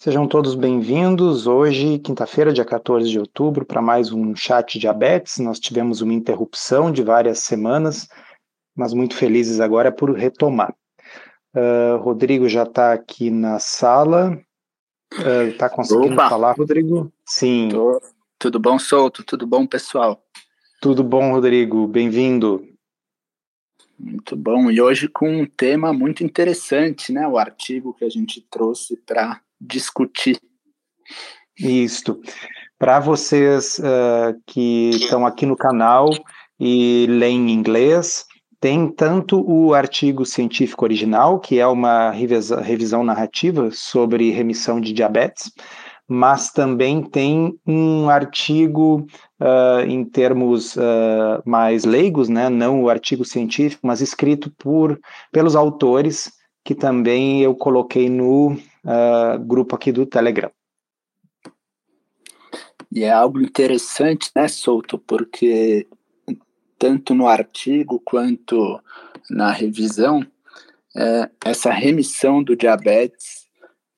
Sejam todos bem-vindos. Hoje, quinta-feira, dia 14 de outubro, para mais um chat diabetes. Nós tivemos uma interrupção de várias semanas, mas muito felizes agora por retomar. Uh, Rodrigo já está aqui na sala. Está uh, conseguindo Opa. falar, Rodrigo? Sim. Tô. Tudo bom, Solto? Tudo bom, pessoal? Tudo bom, Rodrigo. Bem-vindo. Muito bom. E hoje com um tema muito interessante, né? O artigo que a gente trouxe para discutir. Isto. Para vocês uh, que estão aqui no canal e leem inglês, tem tanto o artigo científico original, que é uma revisão, narrativa sobre remissão de diabetes, mas também tem um artigo uh, em termos uh, mais leigos, né, não o artigo científico, mas escrito por pelos autores, que também eu coloquei no uh, grupo aqui do Telegram. E é algo interessante, né, Souto, porque tanto no artigo quanto na revisão, é, essa remissão do diabetes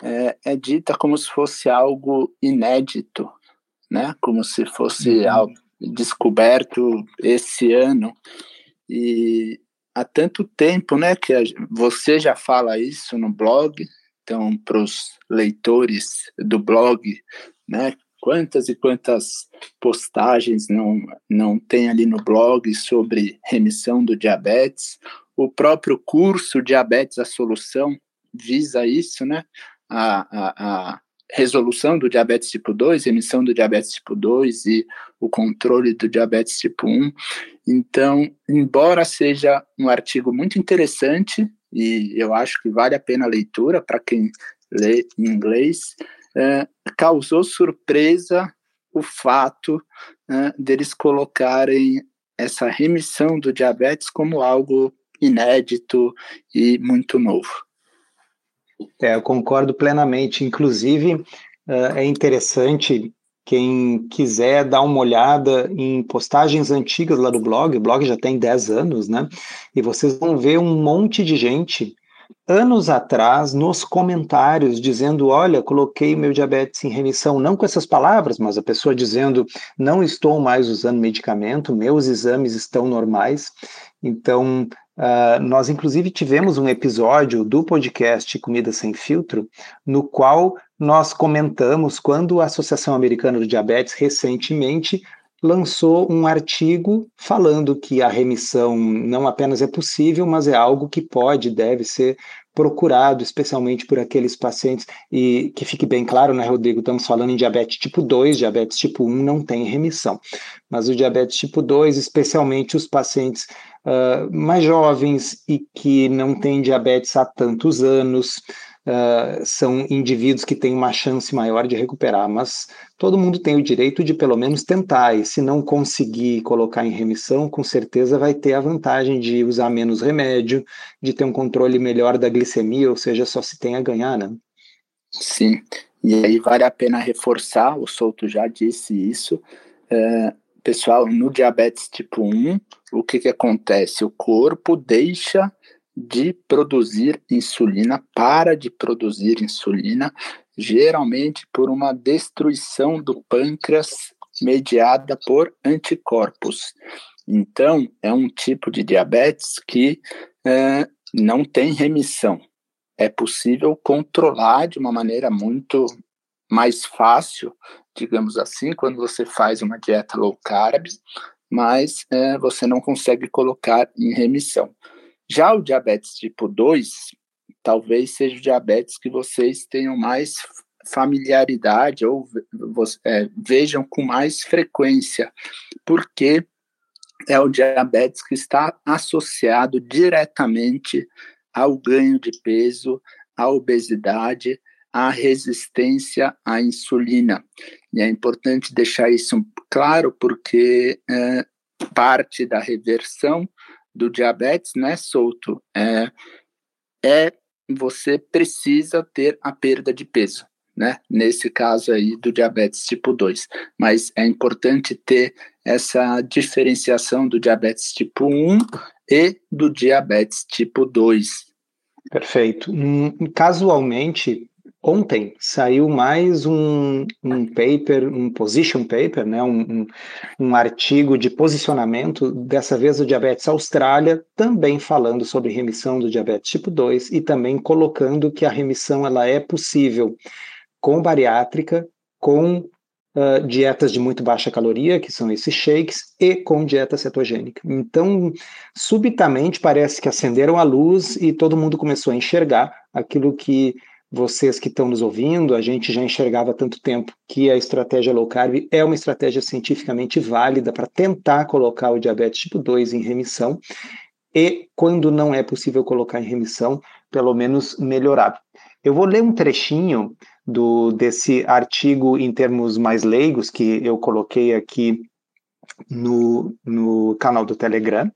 é, é, dita como se fosse algo inédito, né? Como se fosse uhum. algo descoberto esse ano. E há tanto tempo, né, que a, você já fala isso no blog, então, para os leitores do blog, né, quantas e quantas postagens não, não tem ali no blog sobre remissão do diabetes. O próprio curso Diabetes a Solução visa isso, né? A, a, a resolução do diabetes tipo 2, remissão do diabetes tipo 2 e o controle do diabetes tipo 1. Então, embora seja um artigo muito interessante, e eu acho que vale a pena a leitura para quem lê em inglês. É, causou surpresa o fato é, deles colocarem essa remissão do diabetes como algo inédito e muito novo. É, eu concordo plenamente. Inclusive, é, é interessante quem quiser dar uma olhada em postagens antigas lá do blog, o blog já tem 10 anos, né? E vocês vão ver um monte de gente anos atrás nos comentários dizendo: Olha, coloquei meu diabetes em remissão, não com essas palavras, mas a pessoa dizendo: Não estou mais usando medicamento, meus exames estão normais. Então, uh, nós inclusive tivemos um episódio do podcast Comida Sem Filtro, no qual nós comentamos quando a Associação Americana do Diabetes recentemente lançou um artigo falando que a remissão não apenas é possível, mas é algo que pode, deve ser procurado, especialmente por aqueles pacientes, e que fique bem claro, né, Rodrigo, estamos falando em diabetes tipo 2, diabetes tipo 1 não tem remissão, mas o diabetes tipo 2, especialmente os pacientes uh, mais jovens e que não têm diabetes há tantos anos, uh, são indivíduos que têm uma chance maior de recuperar, mas todo mundo tem o direito de pelo menos tentar, e se não conseguir colocar em remissão, com certeza vai ter a vantagem de usar menos remédio, de ter um controle melhor da glicemia, ou seja, só se tem a ganhar, né? Sim, e aí vale a pena reforçar, o Souto já disse isso, é, pessoal, no diabetes tipo 1, o que, que acontece? O corpo deixa de produzir insulina, para de produzir insulina, geralmente por uma destruição do pâncreas mediada por anticorpos. Então, é um tipo de diabetes que é, não tem remissão. É possível controlar de uma maneira muito mais fácil, digamos assim, quando você faz uma dieta low carb, mas é, você não consegue colocar em remissão. Já o diabetes tipo 2, talvez seja o diabetes que vocês tenham mais familiaridade ou é, vejam com mais frequência, porque é o diabetes que está associado diretamente ao ganho de peso, à obesidade, à resistência à insulina. E é importante deixar isso claro, porque é, parte da reversão do diabetes, né, solto, é, é você precisa ter a perda de peso, né? Nesse caso aí do diabetes tipo 2. Mas é importante ter essa diferenciação do diabetes tipo 1 e do diabetes tipo 2. Perfeito. Hum, casualmente, ontem saiu mais um, um paper, um position paper, né, um, um, um, artigo de posicionamento, dessa vez do Diabetes Austrália, também falando sobre remissão do diabetes tipo 2 e também colocando que a remissão ela é possível com bariátrica, com uh, dietas de muito baixa caloria, que são esses shakes, e com dieta cetogênica. Então, subitamente parece que acenderam a luz e todo mundo começou a enxergar aquilo que vocês que estão nos ouvindo, a gente já enxergava há tanto tempo que a estratégia low carb é uma estratégia cientificamente válida para tentar colocar o diabetes tipo 2 em remissão e, quando não é possível colocar em remissão, pelo menos melhorar. Eu vou ler um trechinho do, desse artigo em termos mais leigos que eu coloquei aqui no, no canal do Telegram.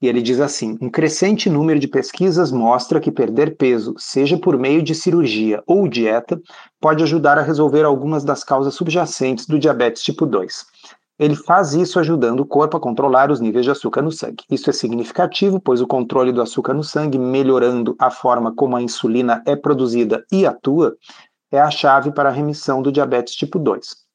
E ele diz assim: um crescente número de pesquisas mostra que perder peso, seja por meio de cirurgia ou dieta, pode ajudar a resolver algumas das causas subjacentes do diabetes tipo 2. Ele faz isso ajudando o corpo a controlar os níveis de açúcar no sangue. Isso é significativo, pois o controle do açúcar no sangue, melhorando a forma como a insulina é produzida e atua, é a chave para a remissão do diabetes tipo 2.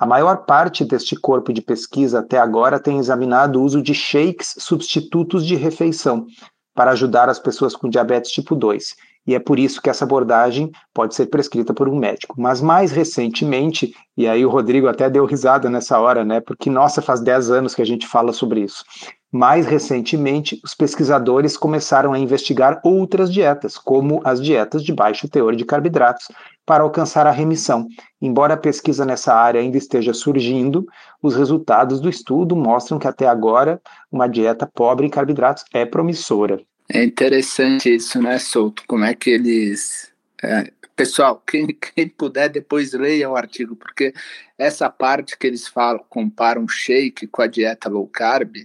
A maior parte deste corpo de pesquisa até agora tem examinado o uso de shakes substitutos de refeição para ajudar as pessoas com diabetes tipo 2, e é por isso que essa abordagem pode ser prescrita por um médico. Mas mais recentemente, e aí o Rodrigo até deu risada nessa hora, né? Porque, nossa, faz 10 anos que a gente fala sobre isso. Mais recentemente, os pesquisadores começaram a investigar outras dietas, como as dietas de baixo teor de carboidratos, para alcançar a remissão. Embora a pesquisa nessa área ainda esteja surgindo, os resultados do estudo mostram que até agora uma dieta pobre em carboidratos é promissora. É interessante isso, né, Souto? Como é que eles. É, pessoal, quem, quem puder depois leia o artigo, porque essa parte que eles falam, comparam shake com a dieta low carb,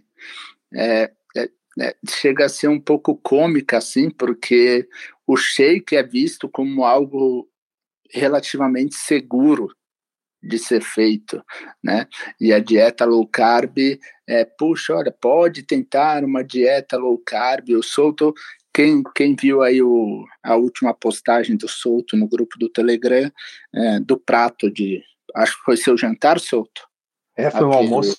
é, é, é, chega a ser um pouco cômica, assim, porque o shake é visto como algo relativamente seguro de ser feito, né? E a dieta low carb é, puxa, olha, pode tentar uma dieta low carb. Eu solto quem, quem viu aí o, a última postagem do Souto no grupo do Telegram, é, do prato de. Acho que foi seu jantar, Souto? É, foi o um almoço.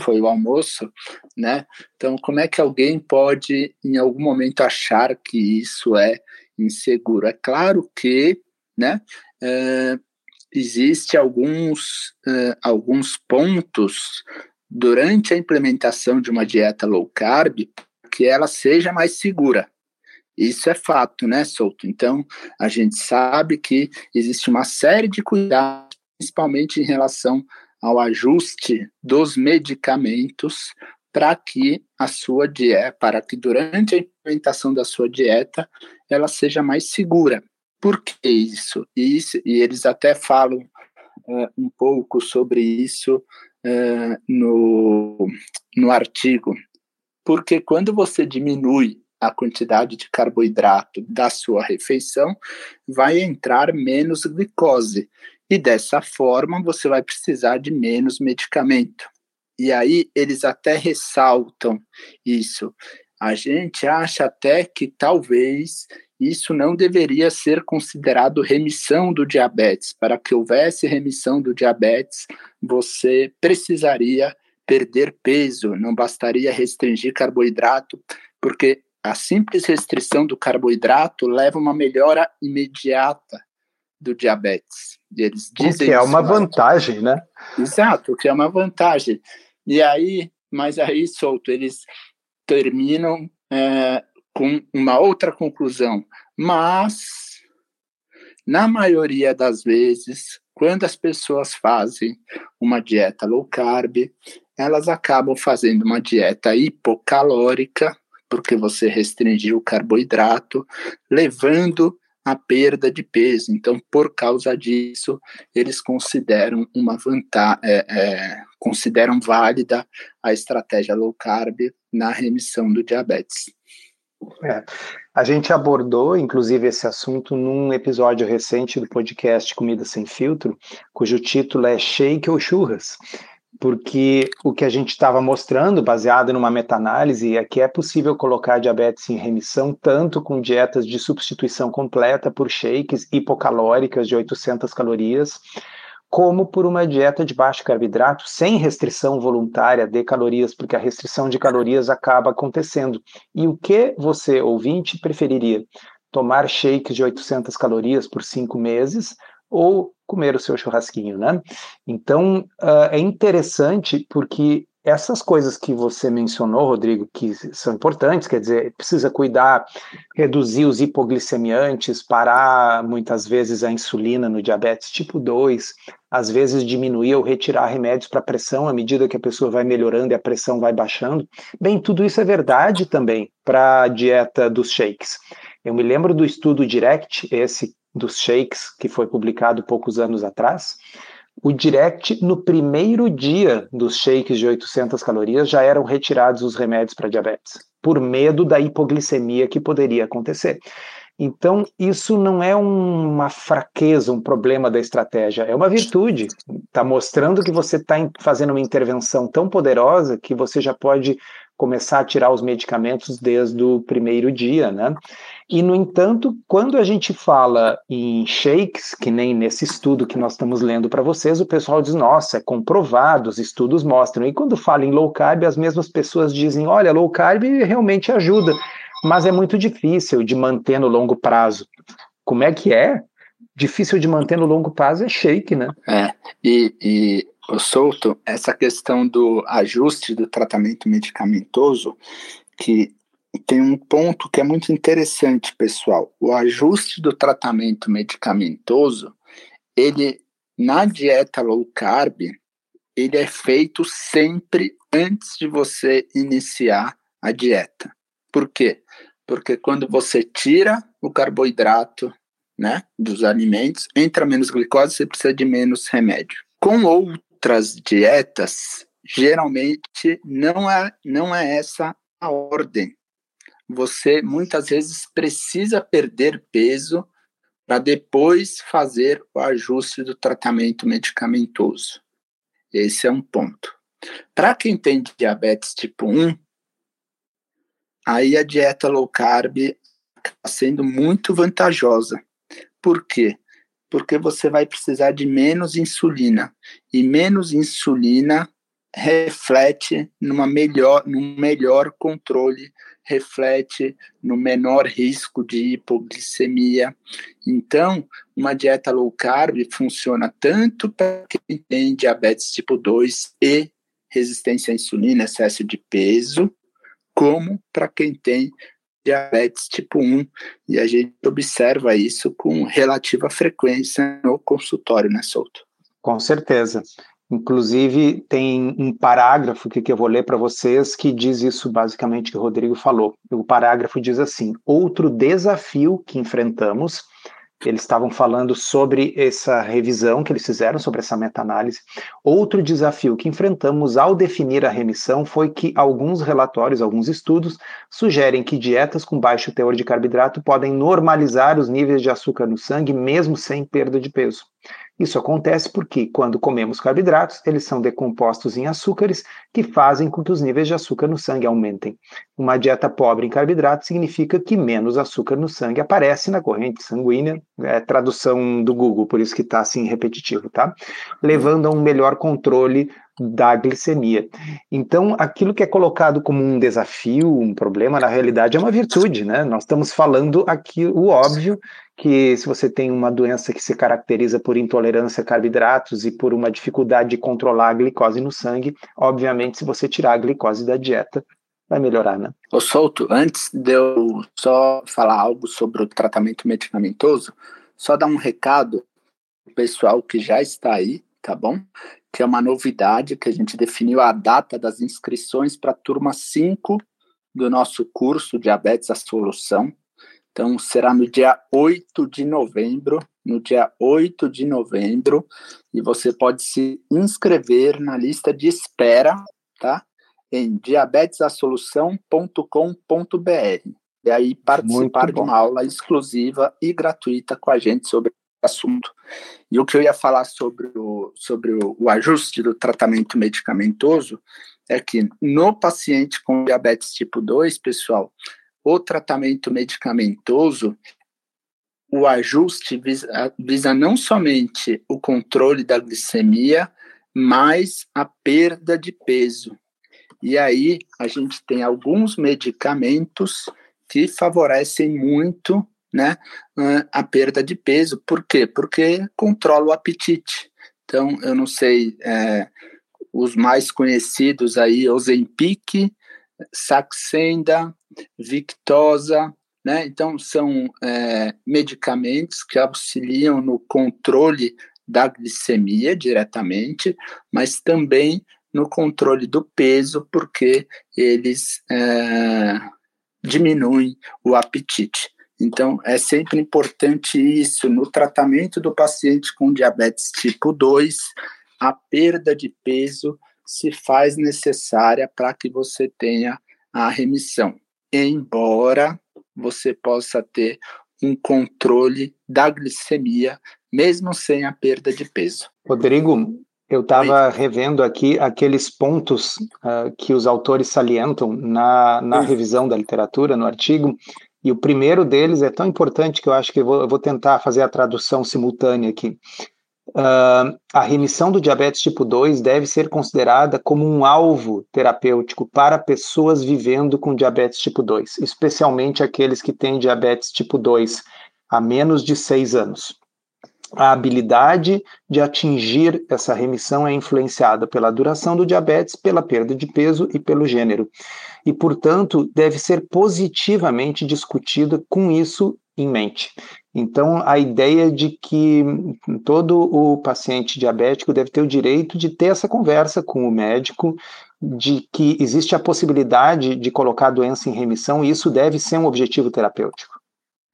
Foi o almoço, né? Então, como é que alguém pode, em algum momento, achar que isso é inseguro? É claro que, né? É, existe alguns, uh, alguns pontos durante a implementação de uma dieta low carb que ela seja mais segura. Isso é fato, né, Souto? Então, a gente sabe que existe uma série de cuidados, principalmente em relação ao ajuste dos medicamentos para que a sua dieta, para que durante a implementação da sua dieta ela seja mais segura. Por que isso? E, isso, e eles até falam uh, um pouco sobre isso uh, no, no artigo. Porque quando você diminui a quantidade de carboidrato da sua refeição, vai entrar menos glicose. E dessa forma você vai precisar de menos medicamento. E aí eles até ressaltam isso. A gente acha até que talvez isso não deveria ser considerado remissão do diabetes. Para que houvesse remissão do diabetes, você precisaria perder peso, não bastaria restringir carboidrato, porque a simples restrição do carboidrato leva a uma melhora imediata do diabetes. Eles dizem que é uma vantagem, né? Exato, que é uma vantagem. E aí, mas aí, solto, eles terminam é, com uma outra conclusão. Mas, na maioria das vezes, quando as pessoas fazem uma dieta low carb, elas acabam fazendo uma dieta hipocalórica, porque você restringiu o carboidrato, levando a perda de peso. Então, por causa disso, eles consideram uma vantagem, é, é, consideram válida a estratégia low carb na remissão do diabetes. É. A gente abordou, inclusive, esse assunto num episódio recente do podcast Comida Sem Filtro, cujo título é Shake ou Churras. porque o que a gente estava mostrando, baseado numa meta-análise, é que é possível colocar diabetes em remissão tanto com dietas de substituição completa por shakes hipocalóricas de 800 calorias, como por uma dieta de baixo carboidrato, sem restrição voluntária de calorias, porque a restrição de calorias acaba acontecendo. E o que você, ouvinte, preferiria? Tomar shakes de 800 calorias por cinco meses ou comer o seu churrasquinho, né? Então, uh, é interessante porque essas coisas que você mencionou, Rodrigo, que são importantes, quer dizer, precisa cuidar, reduzir os hipoglicemiantes, parar muitas vezes a insulina no diabetes tipo 2, às vezes diminuir ou retirar remédios para pressão à medida que a pessoa vai melhorando e a pressão vai baixando. Bem, tudo isso é verdade também para a dieta dos shakes. Eu me lembro do estudo Direct, esse dos shakes, que foi publicado poucos anos atrás, o direct, no primeiro dia dos shakes de 800 calorias, já eram retirados os remédios para diabetes, por medo da hipoglicemia que poderia acontecer. Então, isso não é uma fraqueza, um problema da estratégia, é uma virtude. Está mostrando que você está fazendo uma intervenção tão poderosa que você já pode começar a tirar os medicamentos desde o primeiro dia, né? E, no entanto, quando a gente fala em shakes, que nem nesse estudo que nós estamos lendo para vocês, o pessoal diz, nossa, é comprovado, os estudos mostram. E quando fala em low carb, as mesmas pessoas dizem, olha, low carb realmente ajuda mas é muito difícil de manter no longo prazo. Como é que é? Difícil de manter no longo prazo é shake, né? É, e, e o Souto, essa questão do ajuste do tratamento medicamentoso, que tem um ponto que é muito interessante, pessoal. O ajuste do tratamento medicamentoso, ele na dieta low carb, ele é feito sempre antes de você iniciar a dieta. Por quê? Porque quando você tira o carboidrato né, dos alimentos, entra menos glicose, você precisa de menos remédio. Com outras dietas, geralmente não é, não é essa a ordem. Você muitas vezes precisa perder peso para depois fazer o ajuste do tratamento medicamentoso. Esse é um ponto. Para quem tem diabetes tipo 1, aí a dieta low carb está sendo muito vantajosa. Por quê? Porque você vai precisar de menos insulina e menos insulina reflete numa melhor, num melhor controle, reflete no menor risco de hipoglicemia. Então, uma dieta low carb funciona tanto para quem tem diabetes tipo 2 e resistência à insulina, excesso de peso, como para quem tem diabetes tipo 1, e a gente observa isso com relativa frequência no consultório, né, Souto? Com certeza. Inclusive, tem um parágrafo que, que eu vou ler para vocês que diz isso basicamente que o Rodrigo falou. O parágrafo diz assim: outro desafio que enfrentamos eles estavam falando sobre essa revisão que eles fizeram, sobre essa meta-análise. Outro desafio que enfrentamos ao definir a remissão foi que alguns relatórios, alguns estudos, sugerem que dietas com baixo teor de carboidrato podem normalizar os níveis de açúcar no sangue, mesmo sem perda de peso. Isso acontece porque, quando comemos carboidratos, eles são decompostos em açúcares que fazem com que os níveis de açúcar no sangue aumentem. Uma dieta pobre em carboidratos significa que menos açúcar no sangue aparece na corrente sanguínea, é tradução do Google, por isso que está assim repetitivo, tá? Levando a um melhor controle da glicemia. Então, aquilo que é colocado como um desafio, um problema, na realidade é uma virtude, né? Nós estamos falando aqui o óbvio, que se você tem uma doença que se caracteriza por intolerância a carboidratos e por uma dificuldade de controlar a glicose no sangue, obviamente, se você tirar a glicose da dieta, vai melhorar, né? Ô Souto, antes de eu só falar algo sobre o tratamento medicamentoso, só dar um recado pro pessoal que já está aí, tá bom? Que é uma novidade que a gente definiu a data das inscrições para a turma 5 do nosso curso Diabetes a Solução, então, será no dia 8 de novembro, no dia 8 de novembro, e você pode se inscrever na lista de espera, tá? Em diabetesasolução.com.br. E aí participar de uma aula exclusiva e gratuita com a gente sobre o assunto. E o que eu ia falar sobre o, sobre o, o ajuste do tratamento medicamentoso é que no paciente com diabetes tipo 2, pessoal, o tratamento medicamentoso, o ajuste visa, visa não somente o controle da glicemia, mas a perda de peso. E aí a gente tem alguns medicamentos que favorecem muito né, a perda de peso. Por quê? Porque controla o apetite. Então, eu não sei, é, os mais conhecidos aí, Ozempic, Saxenda, Victosa, né? Então, são é, medicamentos que auxiliam no controle da glicemia diretamente, mas também no controle do peso, porque eles é, diminuem o apetite. Então, é sempre importante isso. No tratamento do paciente com diabetes tipo 2, a perda de peso se faz necessária para que você tenha a remissão, embora você possa ter um controle da glicemia, mesmo sem a perda de peso. Rodrigo, eu estava revendo aqui aqueles pontos uh, que os autores salientam na, na revisão da literatura, no artigo, e o primeiro deles é tão importante que eu acho que eu vou, eu vou tentar fazer a tradução simultânea aqui. Uh, a remissão do diabetes tipo 2 deve ser considerada como um alvo terapêutico para pessoas vivendo com diabetes tipo 2, especialmente aqueles que têm diabetes tipo 2 há menos de seis anos. A habilidade de atingir essa remissão é influenciada pela duração do diabetes, pela perda de peso e pelo gênero. E, portanto, deve ser positivamente discutida com isso em mente. Então, a ideia de que todo o paciente diabético deve ter o direito de ter essa conversa com o médico, de que existe a possibilidade de colocar a doença em remissão, e isso deve ser um objetivo terapêutico.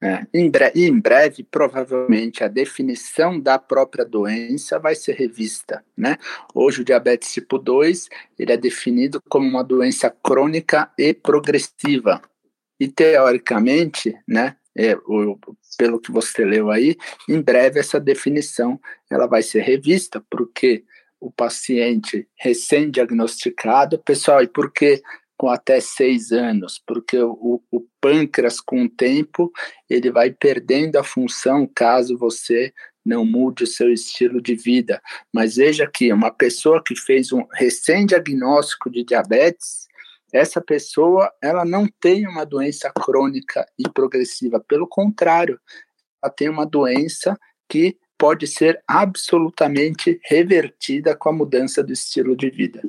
É, em, breve, em breve, provavelmente, a definição da própria doença vai ser revista, né? Hoje, o diabetes tipo 2, ele é definido como uma doença crônica e progressiva. E, teoricamente, né, é, o, pelo que você leu aí, em breve essa definição ela vai ser revista, porque o paciente recém-diagnosticado, pessoal, e por que com até seis anos? Porque o, o pâncreas, com o tempo, ele vai perdendo a função caso você não mude o seu estilo de vida. Mas veja que uma pessoa que fez um recém-diagnóstico de diabetes, essa pessoa ela não tem uma doença crônica e progressiva, pelo contrário, ela tem uma doença que pode ser absolutamente revertida com a mudança do estilo de vida.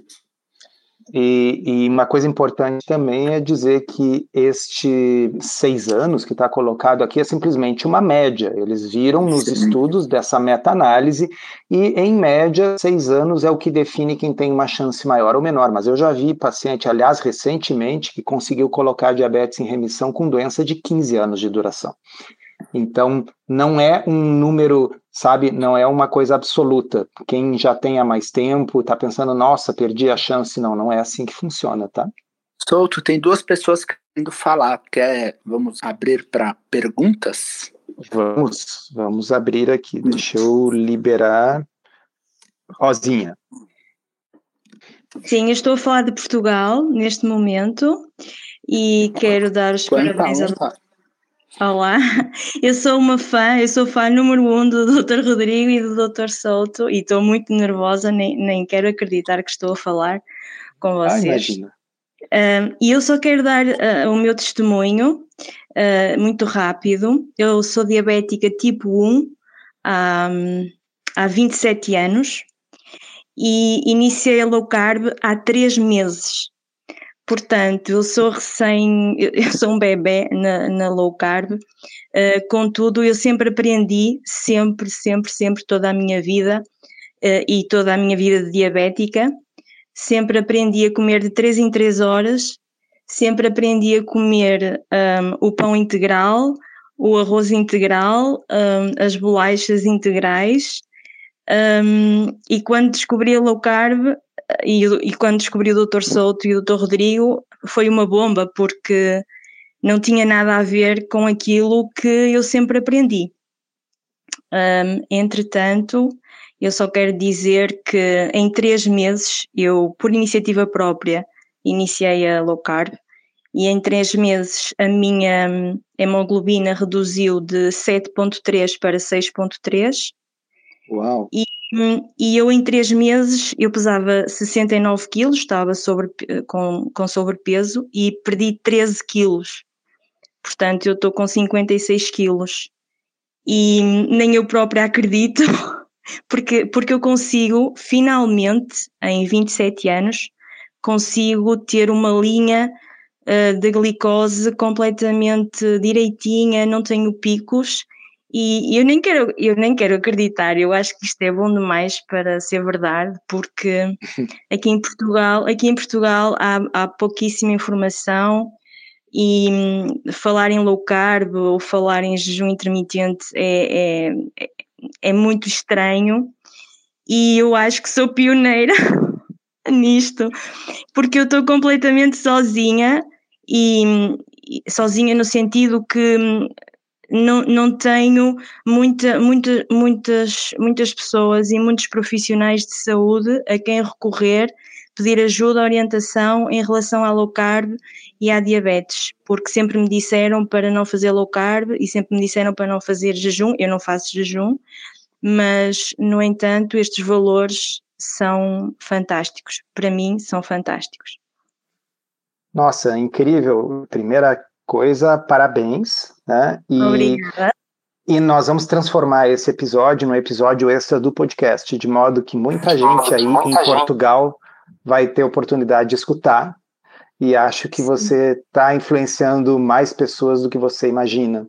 E, e, uma coisa importante também é dizer que este seis anos que está colocado aqui é simplesmente uma média. Eles viram nos Sim. estudos dessa meta-análise e, em média, seis anos é o que define quem tem uma chance maior ou menor. Mas eu já vi paciente, aliás, recentemente, que conseguiu colocar diabetes em remissão com doença de 15 anos de duração. Então, não é um número, sabe, não é uma coisa absoluta. Quem já tem há mais tempo está pensando, nossa, perdi a chance. Não, não é assim que funciona, tá? Souto, tem duas pessoas querendo falar. Quer, vamos abrir para perguntas? Vamos, vamos abrir aqui. Deixa eu liberar. Rosinha. Sim, eu estou a falar de Portugal neste momento e quero dar os parabéns a. Olá, eu sou uma fã, eu sou fã número um do Dr. Rodrigo e do Dr. Souto e estou muito nervosa, nem, nem quero acreditar que estou a falar com vocês. Ah, imagina. Uh, e eu só quero dar uh, o meu testemunho uh, muito rápido. Eu sou diabética tipo 1 há, há 27 anos e iniciei a low carb há 3 meses. Portanto, eu sou recém, eu sou um bebê na, na low carb, uh, contudo, eu sempre aprendi, sempre, sempre, sempre, toda a minha vida uh, e toda a minha vida diabética, sempre aprendi a comer de 3 em 3 horas, sempre aprendi a comer um, o pão integral, o arroz integral, um, as bolachas integrais, um, e quando descobri a low carb, e, e quando descobri o Dr. Souto e o Dr. Rodrigo, foi uma bomba, porque não tinha nada a ver com aquilo que eu sempre aprendi. Um, entretanto, eu só quero dizer que em três meses eu, por iniciativa própria, iniciei a low carb e em três meses a minha hemoglobina reduziu de 7.3 para 6.3. Uau! E, e eu em três meses eu pesava 69 quilos, estava sobre, com, com sobrepeso e perdi 13 quilos. Portanto, eu estou com 56 quilos. E nem eu própria acredito, porque, porque eu consigo, finalmente, em 27 anos, consigo ter uma linha uh, de glicose completamente direitinha, não tenho picos e eu nem quero, eu nem quero acreditar, eu acho que isto é bom demais para ser verdade, porque aqui em Portugal, aqui em Portugal há, há pouquíssima informação e hum, falar em low carb ou falar em jejum intermitente é, é, é muito estranho. E eu acho que sou pioneira nisto, porque eu estou completamente sozinha e, e sozinha no sentido que hum, não, não tenho muita, muita, muitas, muitas pessoas e muitos profissionais de saúde a quem recorrer, pedir ajuda, orientação em relação à low carb e à diabetes, porque sempre me disseram para não fazer low carb e sempre me disseram para não fazer jejum, eu não faço jejum, mas no entanto estes valores são fantásticos, para mim são fantásticos. Nossa, incrível. Primeira coisa, parabéns. Né? E, Obrigada. E nós vamos transformar esse episódio no episódio extra do podcast, de modo que muita gente aí muita em gente. Portugal vai ter oportunidade de escutar. E acho que Sim. você está influenciando mais pessoas do que você imagina.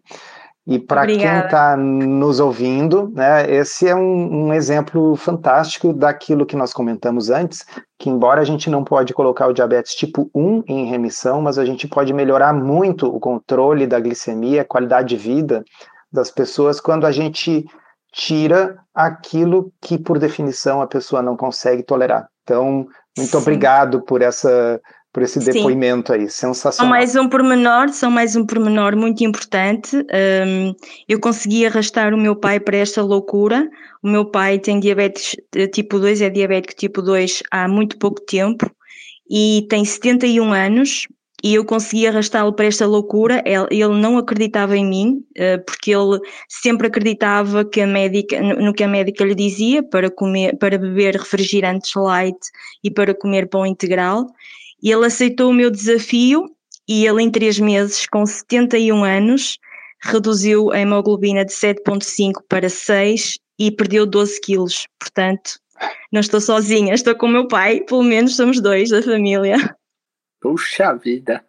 E para quem está nos ouvindo, né, esse é um, um, exemplo fantástico daquilo que nós comentamos antes, que embora a gente não pode colocar o diabetes tipo 1 em remissão, mas a gente pode melhorar muito o controle da glicemia, a qualidade de vida das pessoas quando a gente tira aquilo que, por definição, a pessoa não consegue tolerar. Então, muito Sim. obrigado por essa por esse depoimento Sim. aí, sensacional. São mais um pormenor, são mais um pormenor muito importante. Um, eu consegui arrastar o meu pai para esta loucura. O meu pai tem diabetes eh, tipo 2, é diabético tipo 2 há muito pouco tempo e tem 71 anos. E eu consegui arrastá-lo para esta loucura. Ele, não acreditava em mim, eh, porque ele sempre acreditava que a médica, no que a médica lhe dizia para comer, para beber refrigerantes light e para comer pão integral e ele aceitou o meu desafio e ele em três meses, com 71 anos, reduziu a hemoglobina de 7.5 para 6 e perdeu 12 quilos. Portanto, não estou sozinha, estou com o meu pai, pelo menos somos dois da família. Puxa vida!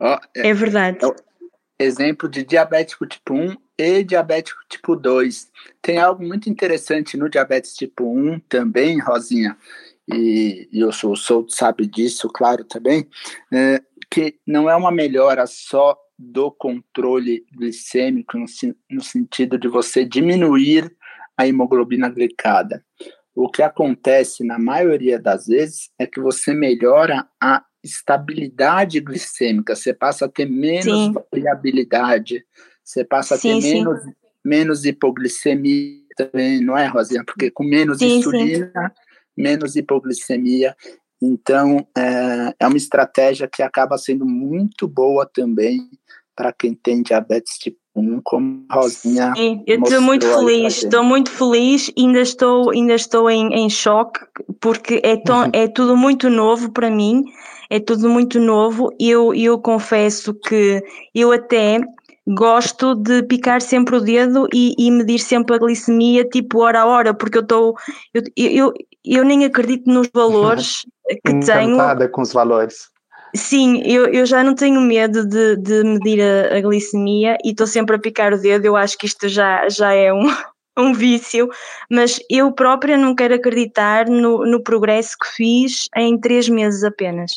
Oh, é, é, verdade. É exemplo de diabético tipo 1 e diabético tipo 2. Tem algo muito interessante no diabetes tipo 1 também, Rosinha, e, e eu sou, sou sabe disso, claro, também, é, que não é uma melhora só do controle glicêmico, no, no sentido de você diminuir a hemoglobina glicada. O que acontece na maioria das vezes é que você melhora a estabilidade glicêmica, você passa a ter menos sim. variabilidade, você passa a sim, ter menos, menos hipoglicemia também, não é, Rosinha? Porque com menos insulina menos hipoglicemia. Então, é, é uma estratégia que acaba sendo muito boa também para quem tem diabetes tipo 1, como a Rosinha. Sim, eu estou muito feliz, estou muito feliz, ainda estou, ainda estou em, em choque, porque é, tão, uhum. é tudo muito novo para mim, é tudo muito novo. Eu, eu confesso que eu até gosto de picar sempre o dedo e, e, medir sempre a glicemia, tipo hora a hora, porque eu estou. Eu, eu, eu nem acredito nos valores que Encantada tenho. com os valores. Sim, eu, eu já não tenho medo de, de medir a, a glicemia e estou sempre a picar o dedo. Eu acho que isto já, já é um, um vício, mas eu própria não quero acreditar no, no progresso que fiz em três meses apenas.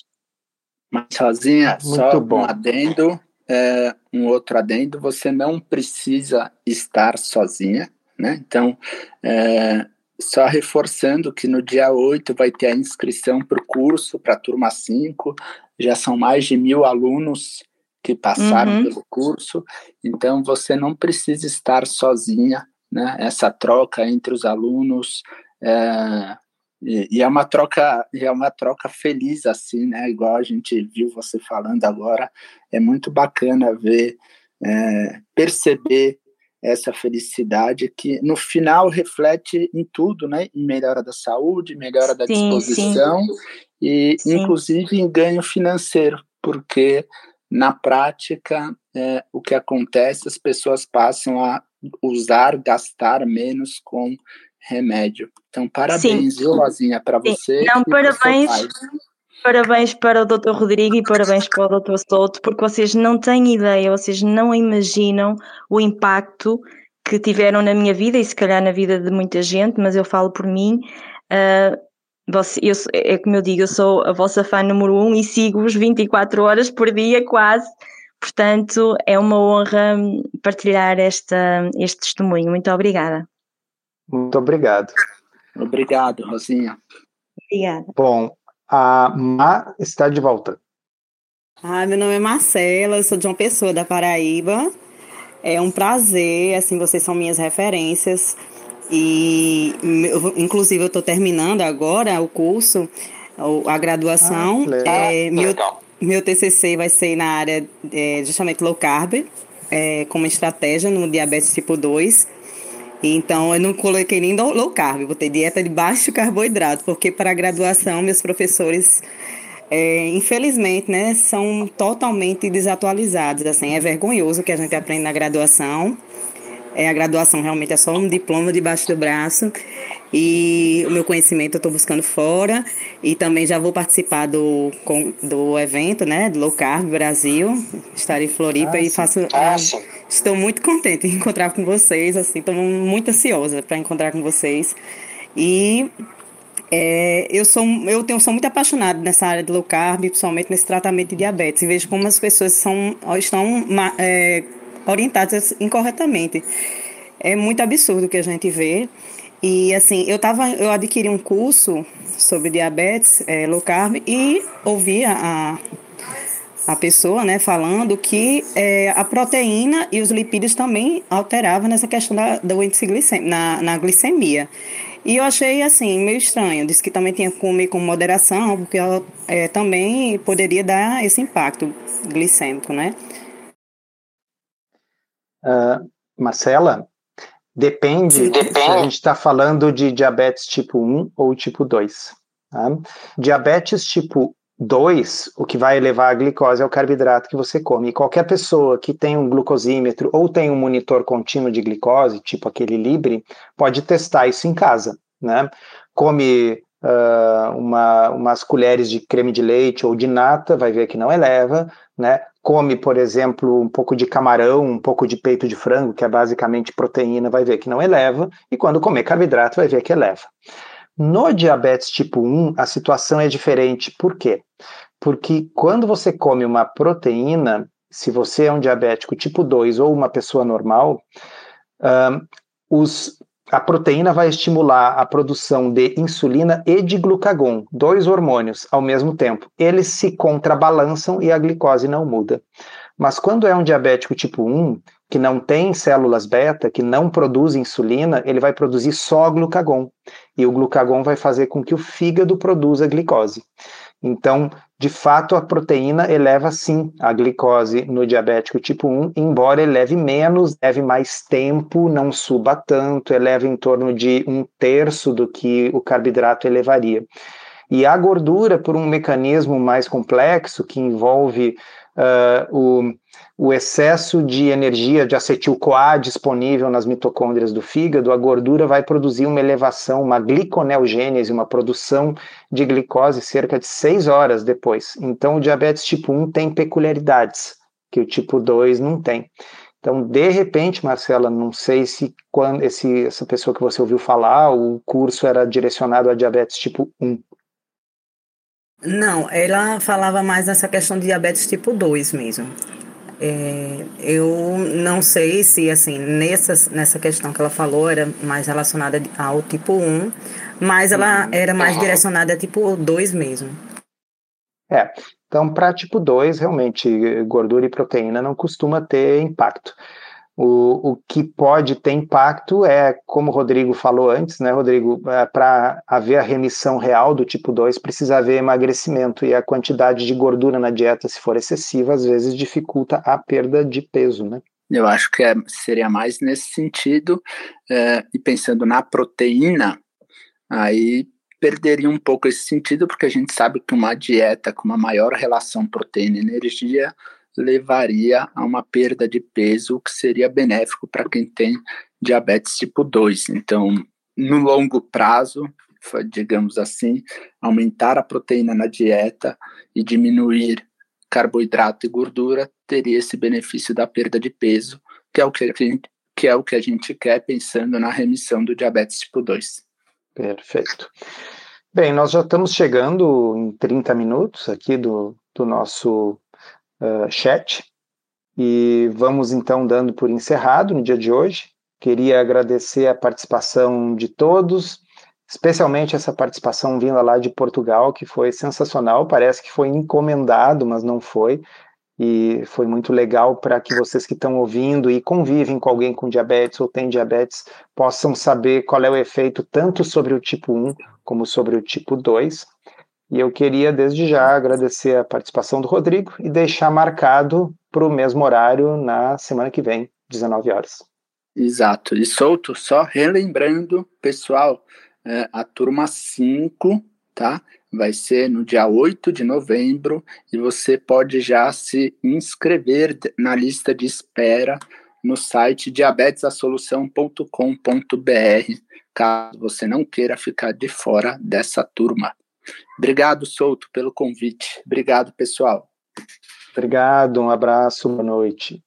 Mas sozinha, Muito só bom. um adendo, é, um outro adendo, você não precisa estar sozinha, né? Então, é, só reforçando que no dia 8 vai ter a inscrição para o curso, para a turma 5. Já são mais de mil alunos que passaram uhum. pelo curso. Então, você não precisa estar sozinha né, essa troca entre os alunos, é, e, e, é uma troca, é uma troca feliz assim, né? Igual a gente viu você falando agora, é muito bacana ver, é, perceber essa felicidade que no final reflete em tudo, né? Em melhora da saúde, melhora da sim, disposição sim. e sim. inclusive em ganho financeiro, porque na prática é, o que acontece, as pessoas passam a usar, gastar menos com remédio. Então, parabéns, viu, Rosinha, para você. Não, parabéns. Parabéns para o Dr. Rodrigo e parabéns para o Dr. Souto, porque vocês não têm ideia, vocês não imaginam o impacto que tiveram na minha vida e se calhar na vida de muita gente, mas eu falo por mim. Uh, você, eu, é como eu digo, eu sou a vossa fã número um e sigo-vos 24 horas por dia, quase. Portanto, é uma honra partilhar esta, este testemunho. Muito obrigada. Muito obrigado. Obrigado, Rosinha. Obrigada. Bom, a Má está de volta. Ah, meu nome é Marcela, eu sou de uma pessoa da Paraíba. É um prazer, assim, vocês são minhas referências. E, inclusive, eu estou terminando agora o curso, a graduação. Ah, é, meu, meu TCC vai ser na área é, justamente low carb, é, como estratégia no diabetes tipo 2. Então, eu não coloquei nem low carb, botei dieta de baixo carboidrato, porque para a graduação, meus professores, é, infelizmente, né, são totalmente desatualizados. Assim, é vergonhoso o que a gente aprende na graduação. É, a graduação realmente é só um diploma debaixo do braço. E o meu conhecimento eu estou buscando fora. E também já vou participar do, do evento, né? Do Low Carb Brasil. Estarei em Floripa e faço. Ah, estou muito contente de encontrar com vocês. Assim, estou muito ansiosa para encontrar com vocês. E é, eu sou eu tenho sou muito apaixonada nessa área de low carb, principalmente nesse tratamento de diabetes. E vejo como as pessoas são estão é, orientadas incorretamente. É muito absurdo o que a gente vê. E assim, eu tava, eu adquiri um curso sobre diabetes, é, low carb, e ouvi a, a pessoa né, falando que é, a proteína e os lipídios também alteravam nessa questão da, do índice glicemia, na, na glicemia. E eu achei assim, meio estranho. Disse que também tinha que comer com moderação, porque ela, é, também poderia dar esse impacto glicêmico, né? Uh, Marcela, depende, depende, se a gente está falando de diabetes tipo 1 ou tipo 2. Tá? Diabetes tipo 2, o que vai elevar a glicose é o carboidrato que você come. E qualquer pessoa que tem um glucosímetro ou tem um monitor contínuo de glicose, tipo aquele Libre, pode testar isso em casa. Né? Come uh, uma, umas colheres de creme de leite ou de nata, vai ver que não eleva, né? Come, por exemplo, um pouco de camarão, um pouco de peito de frango, que é basicamente proteína, vai ver que não eleva, e quando comer carboidrato, vai ver que eleva. No diabetes tipo 1, a situação é diferente. Por quê? Porque quando você come uma proteína, se você é um diabético tipo 2 ou uma pessoa normal, os a proteína vai estimular a produção de insulina e de glucagon, dois hormônios ao mesmo tempo. Eles se contrabalançam e a glicose não muda. Mas quando é um diabético tipo 1, que não tem células beta, que não produz insulina, ele vai produzir só glucagon. E o glucagon vai fazer com que o fígado produza glicose. Então, de fato, a proteína eleva sim a glicose no diabético tipo 1, embora eleve menos, leve mais tempo, não suba tanto, eleva em torno de um terço do que o carboidrato elevaria. E a gordura, por um mecanismo mais complexo que envolve uh, o, o excesso de energia de acetil-CoA disponível nas mitocôndrias do fígado, a gordura vai produzir uma elevação, uma gliconeogênese, uma produção de glicose cerca de 6 horas depois. Então, o diabetes tipo 1 tem peculiaridades que o tipo 2 não tem. Então, de repente, Marcela, não sei se quando esse, essa pessoa que você ouviu falar, o curso era direcionado a diabetes tipo 1. Não, ela falava mais nessa questão de diabetes tipo 2 mesmo. É, eu não sei se, assim, nessa, nessa questão que ela falou, era mais relacionada ao tipo 1, mas ela era mais direcionada a tipo 2 mesmo. É, então para tipo 2, realmente, gordura e proteína não costuma ter impacto. O, o que pode ter impacto é, como o Rodrigo falou antes, né, Rodrigo, é, para haver a remissão real do tipo 2, precisa haver emagrecimento, e a quantidade de gordura na dieta, se for excessiva, às vezes dificulta a perda de peso, né? Eu acho que é, seria mais nesse sentido, é, e pensando na proteína, aí perderia um pouco esse sentido, porque a gente sabe que uma dieta com uma maior relação proteína-energia levaria a uma perda de peso, que seria benéfico para quem tem diabetes tipo 2. Então, no longo prazo, digamos assim, aumentar a proteína na dieta e diminuir carboidrato e gordura teria esse benefício da perda de peso, que é o que a gente, que é o que a gente quer pensando na remissão do diabetes tipo 2. Perfeito. Bem, nós já estamos chegando em 30 minutos aqui do, do nosso uh, chat. E vamos então dando por encerrado no dia de hoje. Queria agradecer a participação de todos, especialmente essa participação vinda lá de Portugal, que foi sensacional. Parece que foi encomendado, mas não foi. E foi muito legal para que vocês que estão ouvindo e convivem com alguém com diabetes ou tem diabetes possam saber qual é o efeito tanto sobre o tipo 1 como sobre o tipo 2. E eu queria, desde já, agradecer a participação do Rodrigo e deixar marcado para o mesmo horário na semana que vem, 19 horas. Exato. E solto, só relembrando, pessoal, é, a turma 5, tá? Vai ser no dia 8 de novembro e você pode já se inscrever na lista de espera no site diabetesasolução.com.br, caso você não queira ficar de fora dessa turma. Obrigado, Souto, pelo convite. Obrigado, pessoal. Obrigado, um abraço, boa noite.